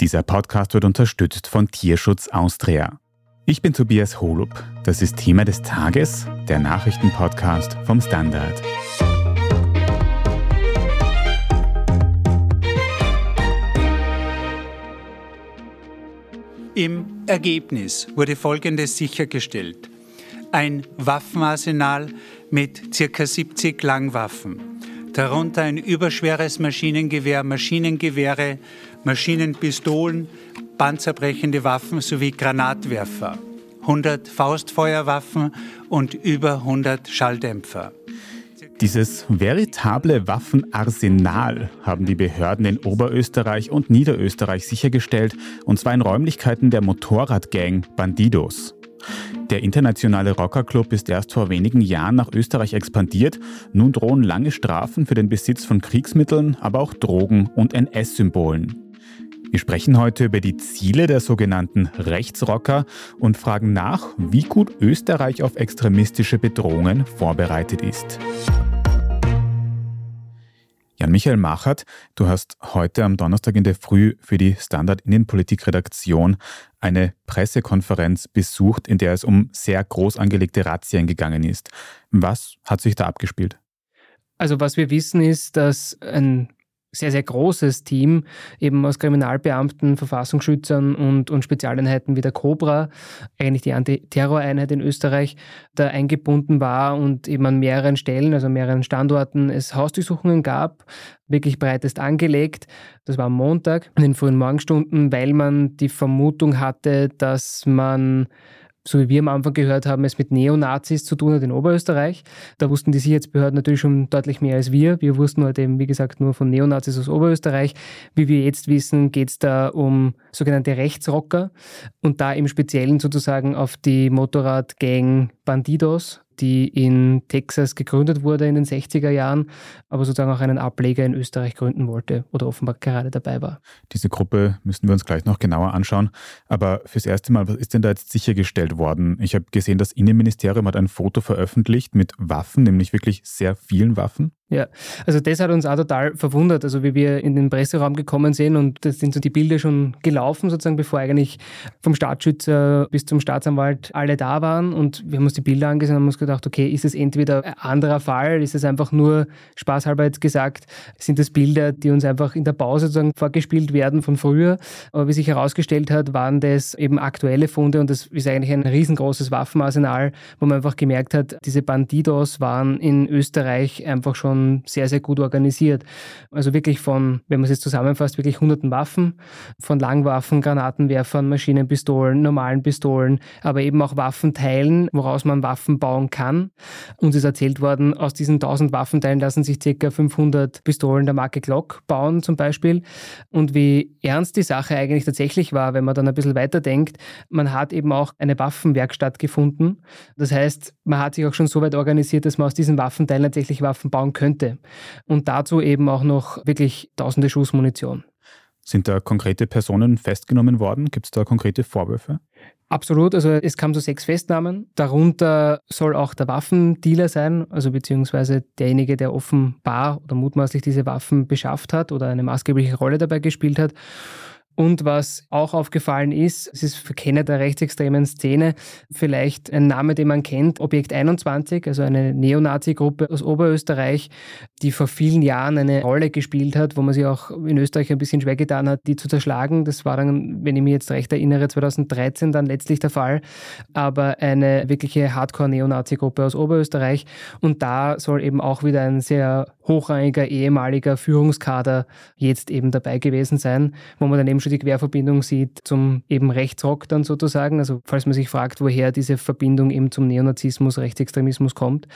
Dieser Podcast wird unterstützt von Tierschutz Austria. Ich bin Tobias Holub. Das ist Thema des Tages, der Nachrichtenpodcast vom Standard. Im Ergebnis wurde Folgendes sichergestellt. Ein Waffenarsenal mit ca. 70 Langwaffen, darunter ein überschweres Maschinengewehr, Maschinengewehre, Maschinenpistolen, panzerbrechende Waffen sowie Granatwerfer, 100 Faustfeuerwaffen und über 100 Schalldämpfer. Dieses veritable Waffenarsenal haben die Behörden in Oberösterreich und Niederösterreich sichergestellt, und zwar in Räumlichkeiten der Motorradgang Bandidos. Der internationale Rockerclub ist erst vor wenigen Jahren nach Österreich expandiert. Nun drohen lange Strafen für den Besitz von Kriegsmitteln, aber auch Drogen und NS-Symbolen. Wir sprechen heute über die Ziele der sogenannten Rechtsrocker und fragen nach, wie gut Österreich auf extremistische Bedrohungen vorbereitet ist. Jan-Michael Machert, du hast heute am Donnerstag in der Früh für die Standard Innenpolitik-Redaktion eine Pressekonferenz besucht, in der es um sehr groß angelegte Razzien gegangen ist. Was hat sich da abgespielt? Also was wir wissen ist, dass ein sehr, sehr großes Team, eben aus Kriminalbeamten, Verfassungsschützern und, und Spezialeinheiten wie der Cobra, eigentlich die Antiterroreinheit in Österreich, da eingebunden war und eben an mehreren Stellen, also mehreren Standorten, es Hausdurchsuchungen gab, wirklich breitest angelegt. Das war am Montag in den frühen Morgenstunden, weil man die Vermutung hatte, dass man so wie wir am Anfang gehört haben, es mit Neonazis zu tun hat in Oberösterreich. Da wussten die Sicherheitsbehörden natürlich schon deutlich mehr als wir. Wir wussten halt eben, wie gesagt, nur von Neonazis aus Oberösterreich. Wie wir jetzt wissen, geht es da um sogenannte Rechtsrocker und da im Speziellen sozusagen auf die Motorradgang Bandidos, die in Texas gegründet wurde in den 60er Jahren, aber sozusagen auch einen Ableger in Österreich gründen wollte oder offenbar gerade dabei war. Diese Gruppe müssen wir uns gleich noch genauer anschauen. Aber fürs erste Mal, was ist denn da jetzt sichergestellt worden? Ich habe gesehen, das Innenministerium hat ein Foto veröffentlicht mit Waffen, nämlich wirklich sehr vielen Waffen. Ja, also das hat uns auch total verwundert, also wie wir in den Presseraum gekommen sind und das sind so die Bilder schon gelaufen, sozusagen, bevor eigentlich vom Staatsschützer bis zum Staatsanwalt alle da waren und wir haben uns die Bilder angesehen und haben uns gedacht, okay, ist es entweder ein anderer Fall, ist es einfach nur spaßhalber jetzt gesagt, sind das Bilder, die uns einfach in der Pause sozusagen vorgespielt werden von früher, aber wie sich herausgestellt hat, waren das eben aktuelle Funde und das ist eigentlich ein riesengroßes Waffenarsenal, wo man einfach gemerkt hat, diese Bandidos waren in Österreich einfach schon schon sehr, sehr gut organisiert. Also wirklich von, wenn man es jetzt zusammenfasst, wirklich hunderten Waffen, von Langwaffen, Granatenwerfern, Maschinenpistolen, normalen Pistolen, aber eben auch Waffenteilen, woraus man Waffen bauen kann. Uns ist erzählt worden, aus diesen 1000 Waffenteilen lassen sich ca. 500 Pistolen der Marke Glock bauen zum Beispiel. Und wie ernst die Sache eigentlich tatsächlich war, wenn man dann ein bisschen weiterdenkt, man hat eben auch eine Waffenwerkstatt gefunden. Das heißt, man hat sich auch schon so weit organisiert, dass man aus diesen Waffenteilen tatsächlich Waffen bauen könnte könnte. Und dazu eben auch noch wirklich tausende Schuss Munition. Sind da konkrete Personen festgenommen worden? Gibt es da konkrete Vorwürfe? Absolut, also es kam zu sechs Festnahmen. Darunter soll auch der Waffendealer sein, also beziehungsweise derjenige, der offenbar oder mutmaßlich diese Waffen beschafft hat oder eine maßgebliche Rolle dabei gespielt hat. Und was auch aufgefallen ist, es ist für Kenner der rechtsextremen Szene vielleicht ein Name, den man kennt, Objekt 21, also eine Neonazi-Gruppe aus Oberösterreich, die vor vielen Jahren eine Rolle gespielt hat, wo man sich auch in Österreich ein bisschen schwer getan hat, die zu zerschlagen. Das war dann, wenn ich mich jetzt recht erinnere, 2013 dann letztlich der Fall. Aber eine wirkliche Hardcore-Neonazi-Gruppe aus Oberösterreich. Und da soll eben auch wieder ein sehr hochrangiger ehemaliger Führungskader jetzt eben dabei gewesen sein, wo man dann eben schon die Querverbindung sieht zum eben Rechtsrock dann sozusagen. Also falls man sich fragt, woher diese Verbindung eben zum Neonazismus, Rechtsextremismus kommt.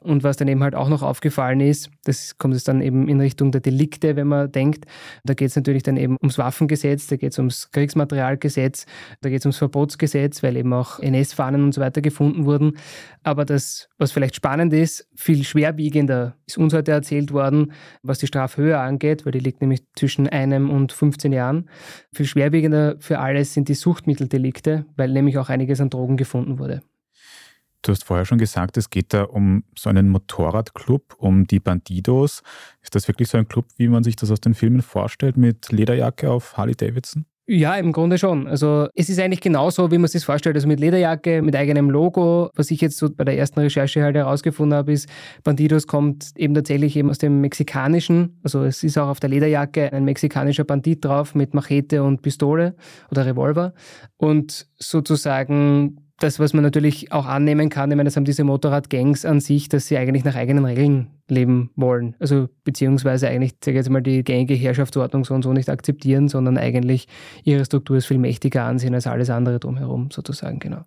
Und was dann eben halt auch noch aufgefallen ist, das kommt es dann eben in Richtung der Delikte, wenn man denkt. Da geht es natürlich dann eben ums Waffengesetz, da geht es ums Kriegsmaterialgesetz, da geht es ums Verbotsgesetz, weil eben auch NS-Fahnen und so weiter gefunden wurden. Aber das, was vielleicht spannend ist, viel schwerwiegender ist uns heute erzählt worden, was die Strafhöhe angeht, weil die liegt nämlich zwischen einem und 15 Jahren. Viel schwerwiegender für alles sind die Suchtmitteldelikte, weil nämlich auch einiges an Drogen gefunden wurde. Du hast vorher schon gesagt, es geht da um so einen Motorradclub, um die Bandidos. Ist das wirklich so ein Club, wie man sich das aus den Filmen vorstellt, mit Lederjacke auf Harley Davidson? Ja, im Grunde schon. Also es ist eigentlich genauso, wie man es sich vorstellt. Also mit Lederjacke, mit eigenem Logo. Was ich jetzt so bei der ersten Recherche halt herausgefunden habe, ist, Bandidos kommt eben tatsächlich eben aus dem Mexikanischen. Also es ist auch auf der Lederjacke ein mexikanischer Bandit drauf mit Machete und Pistole oder Revolver. Und sozusagen das, was man natürlich auch annehmen kann, ich meine, das haben diese Motorradgangs an sich, dass sie eigentlich nach eigenen Regeln leben wollen. Also beziehungsweise eigentlich, sage ich jetzt mal, die gängige Herrschaftsordnung so und so nicht akzeptieren, sondern eigentlich ihre Struktur ist viel mächtiger ansehen als alles andere drumherum, sozusagen, genau.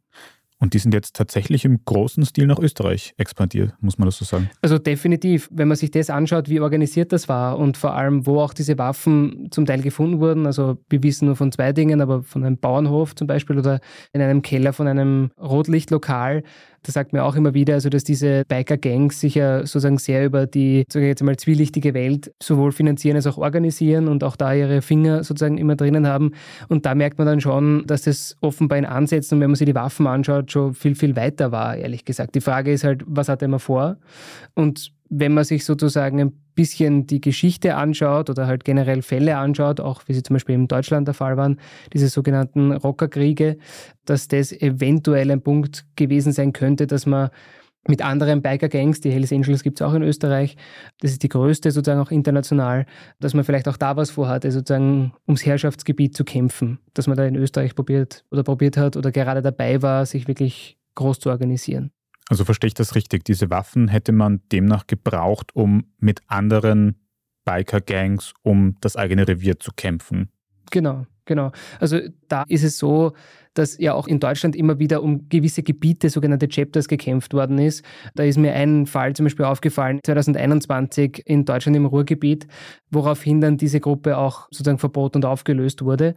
Und die sind jetzt tatsächlich im großen Stil nach Österreich expandiert, muss man das so sagen? Also definitiv. Wenn man sich das anschaut, wie organisiert das war und vor allem, wo auch diese Waffen zum Teil gefunden wurden. Also wir wissen nur von zwei Dingen, aber von einem Bauernhof zum Beispiel oder in einem Keller von einem Rotlichtlokal das sagt mir auch immer wieder, also dass diese Biker-Gangs sich ja sozusagen sehr über die, sage ich jetzt mal, zwielichtige Welt sowohl finanzieren als auch organisieren und auch da ihre Finger sozusagen immer drinnen haben. Und da merkt man dann schon, dass das offenbar in Ansätzen, und wenn man sich die Waffen anschaut, schon viel, viel weiter war, ehrlich gesagt. Die Frage ist halt, was hat er immer vor? Und wenn man sich sozusagen ein bisschen die Geschichte anschaut oder halt generell Fälle anschaut, auch wie sie zum Beispiel in Deutschland der Fall waren, diese sogenannten Rockerkriege, dass das eventuell ein Punkt gewesen sein könnte, dass man mit anderen Biker-Gangs, die Hells Angels gibt es auch in Österreich, das ist die größte sozusagen auch international, dass man vielleicht auch da was vorhatte, sozusagen ums Herrschaftsgebiet zu kämpfen, dass man da in Österreich probiert oder probiert hat oder gerade dabei war, sich wirklich groß zu organisieren. Also verstehe ich das richtig? Diese Waffen hätte man demnach gebraucht, um mit anderen Biker-Gangs um das eigene Revier zu kämpfen. Genau, genau. Also da ist es so, dass ja auch in Deutschland immer wieder um gewisse Gebiete, sogenannte Chapters, gekämpft worden ist. Da ist mir ein Fall zum Beispiel aufgefallen, 2021 in Deutschland im Ruhrgebiet, woraufhin dann diese Gruppe auch sozusagen verboten und aufgelöst wurde.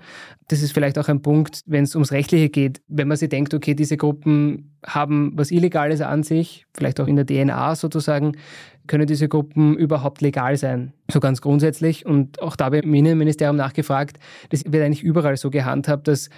Das ist vielleicht auch ein Punkt, wenn es ums Rechtliche geht, wenn man sich denkt, okay, diese Gruppen haben was Illegales an sich, vielleicht auch in der DNA sozusagen, können diese Gruppen überhaupt legal sein? So ganz grundsätzlich. Und auch da habe ich im Innenministerium nachgefragt, das wird eigentlich überall so gehandhabt, dass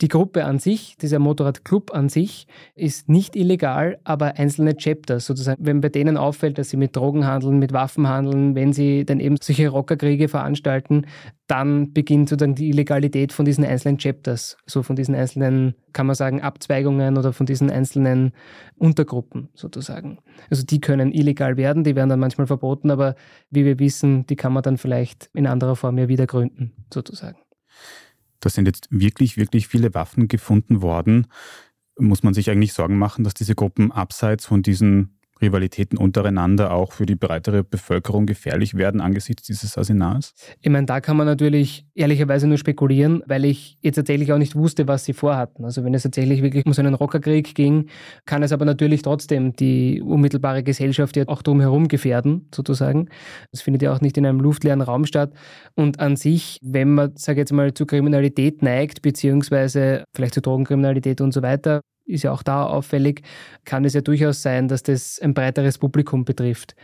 die Gruppe an sich, dieser Motorradclub an sich, ist nicht illegal, aber einzelne Chapters, sozusagen, wenn bei denen auffällt, dass sie mit Drogen handeln, mit Waffen handeln, wenn sie dann eben solche Rockerkriege veranstalten, dann beginnt sozusagen die Illegalität von diesen einzelnen Chapters, so von diesen einzelnen, kann man sagen, Abzweigungen oder von diesen einzelnen Untergruppen sozusagen. Also die können illegal werden, die werden dann manchmal verboten, aber wie wir wissen, die kann man dann vielleicht in anderer Form ja wieder gründen, sozusagen. Da sind jetzt wirklich, wirklich viele Waffen gefunden worden. Muss man sich eigentlich Sorgen machen, dass diese Gruppen abseits von diesen Rivalitäten untereinander auch für die breitere Bevölkerung gefährlich werden angesichts dieses Arsenals? Ich meine, da kann man natürlich ehrlicherweise nur spekulieren, weil ich jetzt tatsächlich auch nicht wusste, was sie vorhatten. Also wenn es tatsächlich wirklich um so einen Rockerkrieg ging, kann es aber natürlich trotzdem die unmittelbare Gesellschaft ja auch drumherum gefährden, sozusagen. Das findet ja auch nicht in einem luftleeren Raum statt. Und an sich, wenn man, sage ich jetzt mal, zu Kriminalität neigt, beziehungsweise vielleicht zu Drogenkriminalität und so weiter, ist ja auch da auffällig, kann es ja durchaus sein, dass das ein breiteres Publikum betrifft.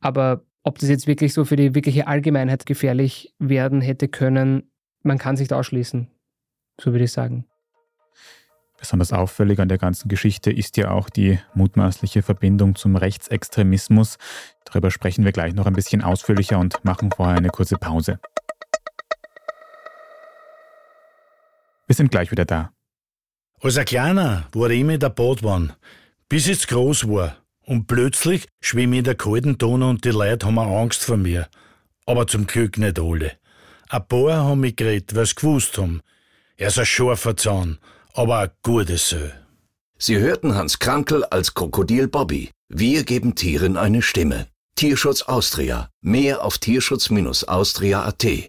Aber ob das jetzt wirklich so für die wirkliche Allgemeinheit gefährlich werden hätte können, man kann sich da ausschließen, so würde ich sagen. Besonders auffällig an der ganzen Geschichte ist ja auch die mutmaßliche Verbindung zum Rechtsextremismus. Darüber sprechen wir gleich noch ein bisschen ausführlicher und machen vorher eine kurze Pause. Wir sind gleich wieder da. Als ein Kleiner war ich immer in der Badwanne, bis ich groß war. Und plötzlich schwimme ich in der kalten Tonne und die Leute haben Angst vor mir. Aber zum Glück nicht alle. Ein paar haben mich geredet, weil sie gewusst haben. Er ist ein scharfer Zahn, aber ein gutes Sö. Sie hörten Hans Krankel als Krokodil Bobby. Wir geben Tieren eine Stimme. Tierschutz Austria. Mehr auf tierschutz-austria.at.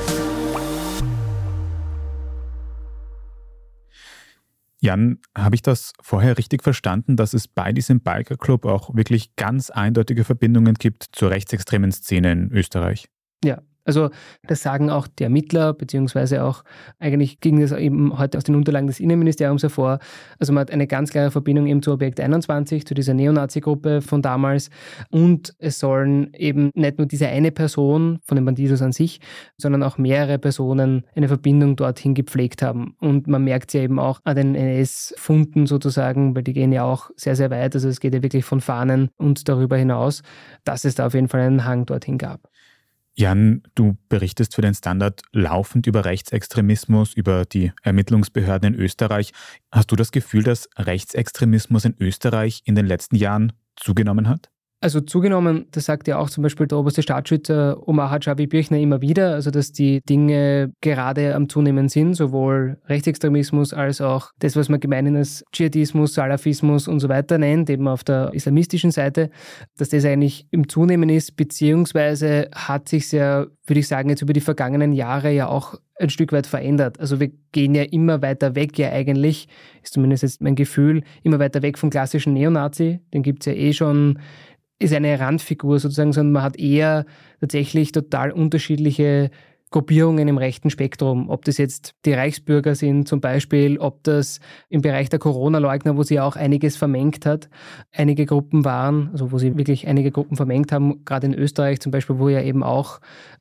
Jan, habe ich das vorher richtig verstanden, dass es bei diesem Biker Club auch wirklich ganz eindeutige Verbindungen gibt zur rechtsextremen Szene in Österreich? Ja, Also das sagen auch die Ermittler, beziehungsweise auch eigentlich ging das eben heute aus den Unterlagen des Innenministeriums hervor. Also man hat eine ganz klare Verbindung eben zu Objekt 21, zu dieser Neonazi-Gruppe von damals. Und es sollen eben nicht nur diese eine Person von den Bandidos an sich, sondern auch mehrere Personen eine Verbindung dorthin gepflegt haben. Und man merkt ja eben auch an den NS-Funden sozusagen, weil die gehen ja auch sehr, sehr weit. Also es geht ja wirklich von Fahnen und darüber hinaus, dass es da auf jeden Fall einen Hang dorthin gab. Jan, du berichtest für den Standard laufend über Rechtsextremismus, über die Ermittlungsbehörden in Österreich. Hast du das Gefühl, dass Rechtsextremismus in Österreich in den letzten Jahren zugenommen hat? Also zugenommen, das sagt ja auch zum Beispiel der oberste Staatsschützer Omar Hajabi Birchner immer wieder, also dass die Dinge gerade am Zunehmen sind, sowohl Rechtsextremismus als auch das, was man gemeinhin als Dschihadismus, Salafismus und so weiter nennt, eben auf der islamistischen Seite, dass das eigentlich im Zunehmen ist, beziehungsweise hat sich ja, würde ich sagen, jetzt über die vergangenen Jahre ja auch ein Stück weit verändert. Also wir gehen ja immer weiter weg, ja eigentlich, ist zumindest jetzt mein Gefühl, immer weiter weg vom klassischen Neonazi. Den gibt es ja eh schon ist eine Randfigur sozusagen, sondern man hat eher tatsächlich total unterschiedliche Gruppierungen im rechten Spektrum. Ob das jetzt die Reichsbürger sind zum Beispiel, ob das im Bereich der Corona-Leugner, wo sie auch einiges vermengt hat, einige Gruppen waren, also wo sie wirklich einige Gruppen vermengt haben, gerade in Österreich zum Beispiel, wo ja eben auch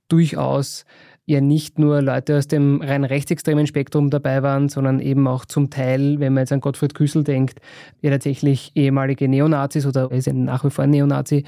durchaus ja nicht nur Leute aus dem rein rechtsextremen Spektrum dabei waren, sondern eben auch zum Teil, wenn man jetzt an Gottfried Küssel denkt, ja tatsächlich ehemalige Neonazis oder er ist ja nach wie vor ein Neonazi.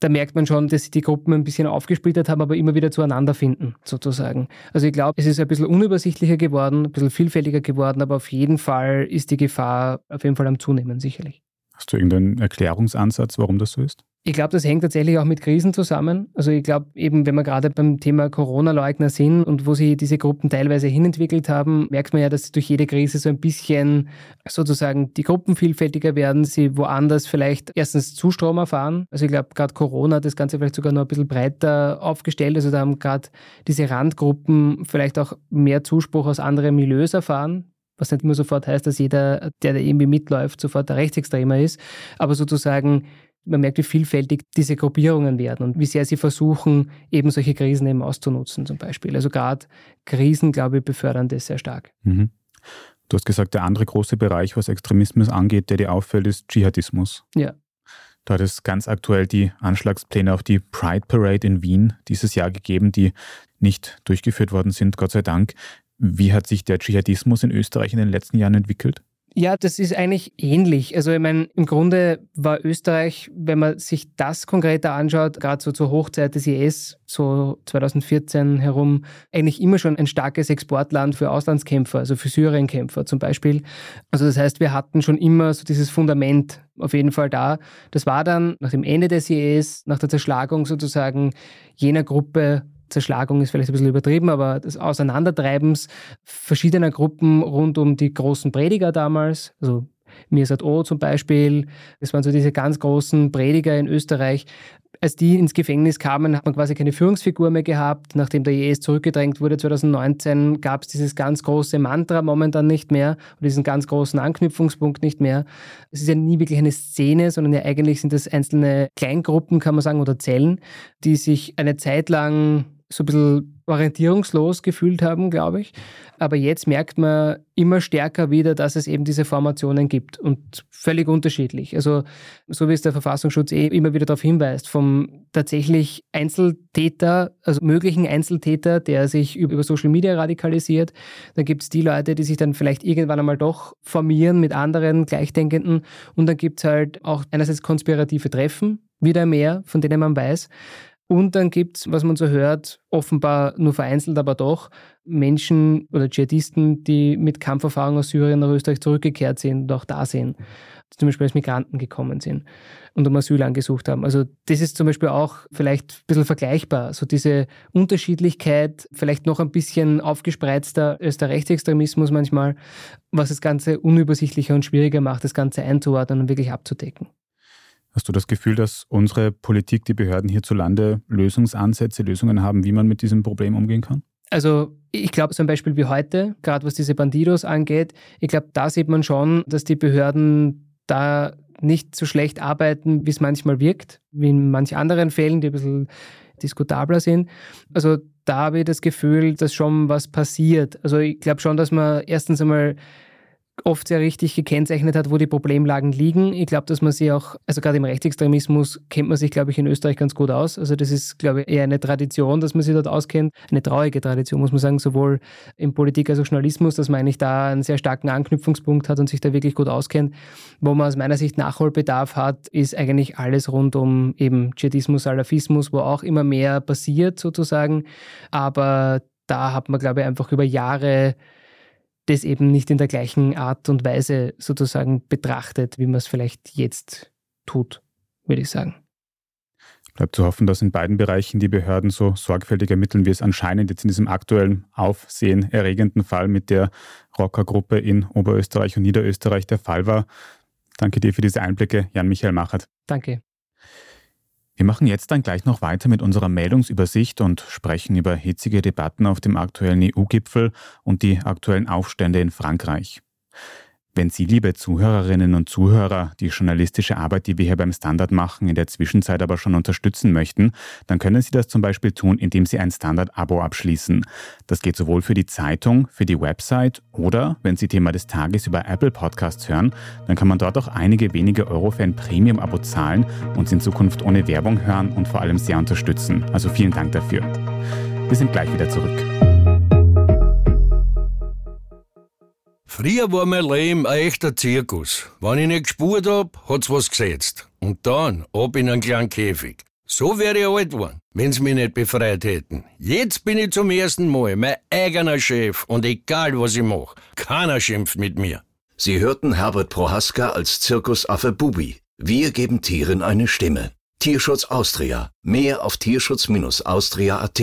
Da merkt man schon, dass sie die Gruppen ein bisschen aufgesplittert haben, aber immer wieder zueinander finden, sozusagen. Also ich glaube, es ist ein bisschen unübersichtlicher geworden, ein bisschen vielfältiger geworden, aber auf jeden Fall ist die Gefahr auf jeden Fall am Zunehmen, sicherlich. Hast du irgendeinen Erklärungsansatz, warum das so ist? Ich glaube, das hängt tatsächlich auch mit Krisen zusammen. Also ich glaube eben, wenn wir gerade beim Thema Corona-Leugner sind und wo sich diese Gruppen teilweise hinentwickelt haben, merkt man ja, dass durch jede Krise so ein bisschen sozusagen die Gruppen vielfältiger werden, sie woanders vielleicht erstens Zustrom erfahren. Also ich glaube, gerade Corona hat das Ganze vielleicht sogar noch ein bisschen breiter aufgestellt. Also da haben gerade diese Randgruppen vielleicht auch mehr Zuspruch aus anderen Milieus erfahren was nicht immer sofort heißt, dass jeder, der da irgendwie mitläuft, sofort der Rechtsextremer ist, aber sozusagen man merkt, wie vielfältig diese Gruppierungen werden und wie sehr sie versuchen, eben solche Krisen eben auszunutzen zum Beispiel. Also gerade Krisen, glaube ich, befördern das sehr stark. Mhm. Du hast gesagt, der andere große Bereich, was Extremismus angeht, der dir auffällt, ist Dschihadismus. Ja. Da hat es ganz aktuell die Anschlagspläne auf die Pride Parade in Wien dieses Jahr gegeben, die nicht durchgeführt worden sind, Gott sei Dank. Wie hat sich der Dschihadismus in Österreich in den letzten Jahren entwickelt? Ja, das ist eigentlich ähnlich. Also ich meine, im Grunde war Österreich, wenn man sich das konkreter anschaut, gerade so zur Hochzeit des IS, so 2014 herum, eigentlich immer schon ein starkes Exportland für Auslandskämpfer, also für Syrienkämpfer zum Beispiel. Also das heißt, wir hatten schon immer so dieses Fundament auf jeden Fall da. Das war dann nach dem Ende des IS, nach der Zerschlagung sozusagen jener Gruppe Zerschlagung ist vielleicht ein bisschen übertrieben, aber des Auseinandertreibens verschiedener Gruppen rund um die großen Prediger damals, also Mirsad O zum Beispiel, das waren so diese ganz großen Prediger in Österreich. Als die ins Gefängnis kamen, hat man quasi keine Führungsfigur mehr gehabt. Nachdem der IS zurückgedrängt wurde 2019, gab es dieses ganz große Mantra momentan nicht mehr und diesen ganz großen Anknüpfungspunkt nicht mehr. Es ist ja nie wirklich eine Szene, sondern ja eigentlich sind das einzelne Kleingruppen, kann man sagen, oder Zellen, die sich eine Zeit lang so ein bisschen orientierungslos gefühlt haben, glaube ich. Aber jetzt merkt man immer stärker wieder, dass es eben diese Formationen gibt und völlig unterschiedlich. Also so wie es der Verfassungsschutz eh immer wieder darauf hinweist, vom tatsächlich Einzeltäter, also möglichen Einzeltäter, der sich über Social Media radikalisiert. Dann gibt es die Leute, die sich dann vielleicht irgendwann einmal doch formieren mit anderen Gleichdenkenden. Und dann gibt es halt auch einerseits konspirative Treffen, wieder mehr, von denen man weiß. Und dann gibt es, was man so hört, offenbar nur vereinzelt, aber doch Menschen oder Dschihadisten, die mit Kampferfahrung aus Syrien nach Österreich zurückgekehrt sind und auch da sind, die zum Beispiel als Migranten gekommen sind und um Asyl angesucht haben. Also das ist zum Beispiel auch vielleicht ein bisschen vergleichbar. So diese Unterschiedlichkeit, vielleicht noch ein bisschen aufgespreizter als der Rechtsextremismus manchmal, was das Ganze unübersichtlicher und schwieriger macht, das Ganze einzuordnen und wirklich abzudecken. Hast du das Gefühl, dass unsere Politik, die Behörden hierzulande Lösungsansätze, Lösungen haben, wie man mit diesem Problem umgehen kann? Also ich glaube, ein Beispiel wie heute, gerade was diese Bandidos angeht, ich glaube, da sieht man schon, dass die Behörden da nicht so schlecht arbeiten, wie es manchmal wirkt, wie in manchen anderen Fällen, die ein bisschen diskutabler sind. Also da habe ich das Gefühl, dass schon was passiert. Also ich glaube schon, dass man erstens einmal oft sehr richtig gekennzeichnet hat, wo die Problemlagen liegen. Ich glaube, dass man sie auch, also gerade im Rechtsextremismus kennt man sich, glaube ich, in Österreich ganz gut aus. Also das ist, glaube ich, eher eine Tradition, dass man sich dort auskennt. Eine traurige Tradition, muss man sagen, sowohl in Politik als auch Journalismus, dass man eigentlich da einen sehr starken Anknüpfungspunkt hat und sich da wirklich gut auskennt. Wo man aus meiner Sicht Nachholbedarf hat, ist eigentlich alles rund um eben Dschihadismus, Salafismus, wo auch immer mehr passiert sozusagen. Aber da hat man, glaube ich, einfach über Jahre das eben nicht in der gleichen Art und Weise sozusagen betrachtet, wie man es vielleicht jetzt tut, würde ich sagen. Bleibt zu hoffen, dass in beiden Bereichen die Behörden so sorgfältig ermitteln, wie es anscheinend jetzt in diesem aktuellen aufsehenerregenden Fall mit der Rockergruppe in Oberösterreich und Niederösterreich der Fall war. Danke dir für diese Einblicke, Jan-Michael Machert. Danke. Wir machen jetzt dann gleich noch weiter mit unserer Meldungsübersicht und sprechen über hitzige Debatten auf dem aktuellen EU-Gipfel und die aktuellen Aufstände in Frankreich. Wenn Sie, liebe Zuhörerinnen und Zuhörer, die journalistische Arbeit, die wir hier beim Standard machen, in der Zwischenzeit aber schon unterstützen möchten, dann können Sie das zum Beispiel tun, indem Sie ein Standard-Abo abschließen. Das geht sowohl für die Zeitung, für die Website oder, wenn Sie Thema des Tages über Apple Podcasts hören, dann kann man dort auch einige wenige Euro für ein Premium-Abo zahlen und in Zukunft ohne Werbung hören und vor allem sehr unterstützen. Also vielen Dank dafür. Wir sind gleich wieder zurück. Früher war mein Leben ein echter Zirkus. Wenn ich nicht gespurt hab, hat's was gesetzt. Und dann ab in einen kleinen Käfig. So wäre ich alt geworden, wenn's mich nicht befreit hätten. Jetzt bin ich zum ersten Mal mein eigener Chef und egal was ich mach, keiner schimpft mit mir. Sie hörten Herbert Prohaska als Zirkusaffe Bubi. Wir geben Tieren eine Stimme. Tierschutz Austria. Mehr auf tierschutz-austria.at.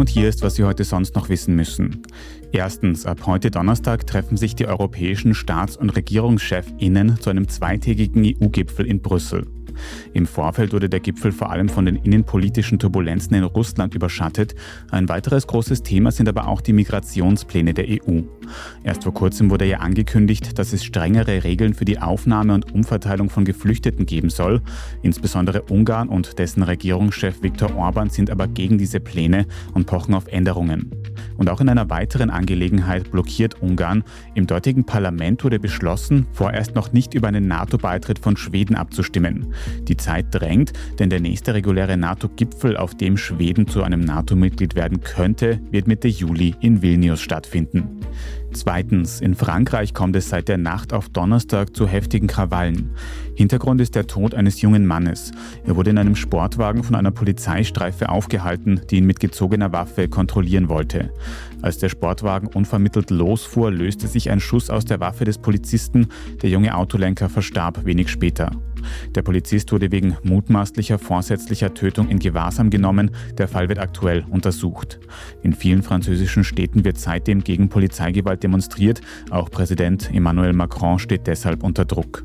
Und hier ist, was Sie heute sonst noch wissen müssen. Erstens, ab heute Donnerstag treffen sich die europäischen Staats- und Regierungschefinnen zu einem zweitägigen EU-Gipfel in Brüssel. Im Vorfeld wurde der Gipfel vor allem von den innenpolitischen Turbulenzen in Russland überschattet. Ein weiteres großes Thema sind aber auch die Migrationspläne der EU. Erst vor kurzem wurde ja angekündigt, dass es strengere Regeln für die Aufnahme und Umverteilung von Geflüchteten geben soll. Insbesondere Ungarn und dessen Regierungschef Viktor Orban sind aber gegen diese Pläne und pochen auf Änderungen. Und auch in einer weiteren Angelegenheit blockiert Ungarn. Im dortigen Parlament wurde beschlossen, vorerst noch nicht über einen NATO-Beitritt von Schweden abzustimmen. Die Zeit drängt, denn der nächste reguläre NATO-Gipfel, auf dem Schweden zu einem NATO-Mitglied werden könnte, wird Mitte Juli in Vilnius stattfinden. Zweitens, in Frankreich kommt es seit der Nacht auf Donnerstag zu heftigen Krawallen. Hintergrund ist der Tod eines jungen Mannes. Er wurde in einem Sportwagen von einer Polizeistreife aufgehalten, die ihn mit gezogener Waffe kontrollieren wollte. Als der Sportwagen unvermittelt losfuhr, löste sich ein Schuss aus der Waffe des Polizisten. Der junge Autolenker verstarb wenig später. Der Polizist wurde wegen mutmaßlicher vorsätzlicher Tötung in Gewahrsam genommen. Der Fall wird aktuell untersucht. In vielen französischen Städten wird seitdem gegen Polizeigewalt demonstriert. Auch Präsident Emmanuel Macron steht deshalb unter Druck.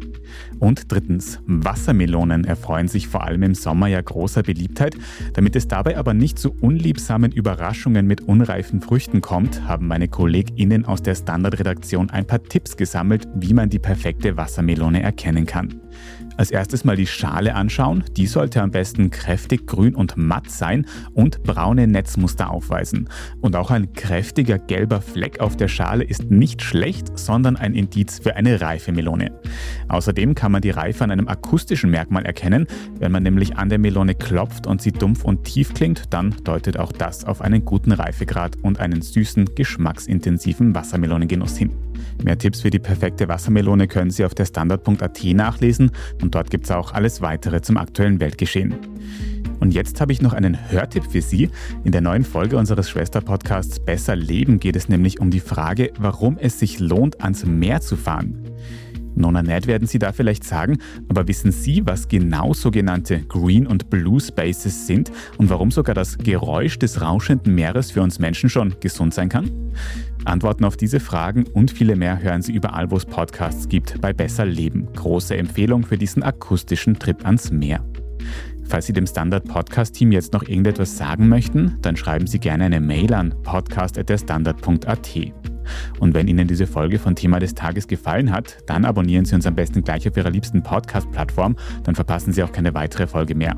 Und drittens, Wassermelonen erfreuen sich vor allem im Sommer ja großer Beliebtheit. Damit es dabei aber nicht zu unliebsamen Überraschungen mit unreifen Früchten kommt, haben meine KollegInnen aus der Standardredaktion ein paar Tipps gesammelt, wie man die perfekte Wassermelone erkennen kann. Als erstes mal die Schale anschauen. Die sollte am besten kräftig grün und matt sein und braune Netzmuster aufweisen. Und auch ein kräftiger gelber Fleck auf der Schale ist nicht schlecht, sondern ein Indiz für eine reife Melone. Außerdem kann man die Reife an einem akustischen Merkmal erkennen. Wenn man nämlich an der Melone klopft und sie dumpf und tief klingt, dann deutet auch das auf einen guten Reifegrad und einen süßen, geschmacksintensiven Wassermelonengenuss hin. Mehr Tipps für die perfekte Wassermelone können Sie auf der Standard.at nachlesen und dort gibt es auch alles weitere zum aktuellen Weltgeschehen. Und jetzt habe ich noch einen Hörtipp für Sie. In der neuen Folge unseres Schwesterpodcasts Besser Leben geht es nämlich um die Frage, warum es sich lohnt, ans Meer zu fahren. Nona Ned werden Sie da vielleicht sagen, aber wissen Sie, was genau sogenannte Green- und Blue Spaces sind und warum sogar das Geräusch des rauschenden Meeres für uns Menschen schon gesund sein kann? Antworten auf diese Fragen und viele mehr hören Sie überall, wo es Podcasts gibt, bei Besser Leben. Große Empfehlung für diesen akustischen Trip ans Meer. Falls Sie dem Standard Podcast Team jetzt noch irgendetwas sagen möchten, dann schreiben Sie gerne eine Mail an podcast@derstandard.at. Und wenn Ihnen diese Folge von Thema des Tages gefallen hat, dann abonnieren Sie uns am besten gleich auf Ihrer liebsten Podcast-Plattform, dann verpassen Sie auch keine weitere Folge mehr.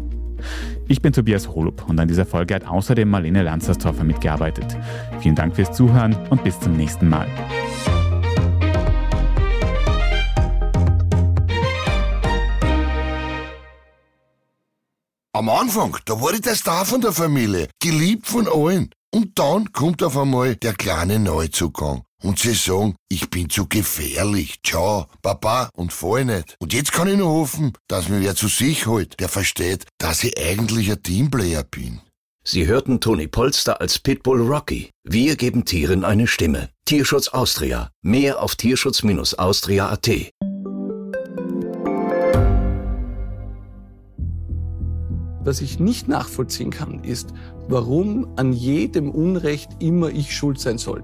Ich bin Tobias Holub und an dieser Folge hat außerdem Marlene Lanzerstorfer mitgearbeitet. Vielen Dank fürs Zuhören und bis zum nächsten Mal. Am Anfang, da war ich der Star von der Familie, geliebt von allen. Und dann kommt auf einmal der kleine Neuzugang. Und sie sagen, ich bin zu gefährlich. Ciao, Papa, und fall nicht. Und jetzt kann ich nur hoffen, dass mir wer zu sich holt, der versteht, dass ich eigentlich ein Teamplayer bin. Sie hörten Toni Polster als Pitbull Rocky. Wir geben Tieren eine Stimme. Tierschutz Austria. Mehr auf tierschutz-austria.at. Was ich nicht nachvollziehen kann, ist, warum an jedem Unrecht immer ich schuld sein soll.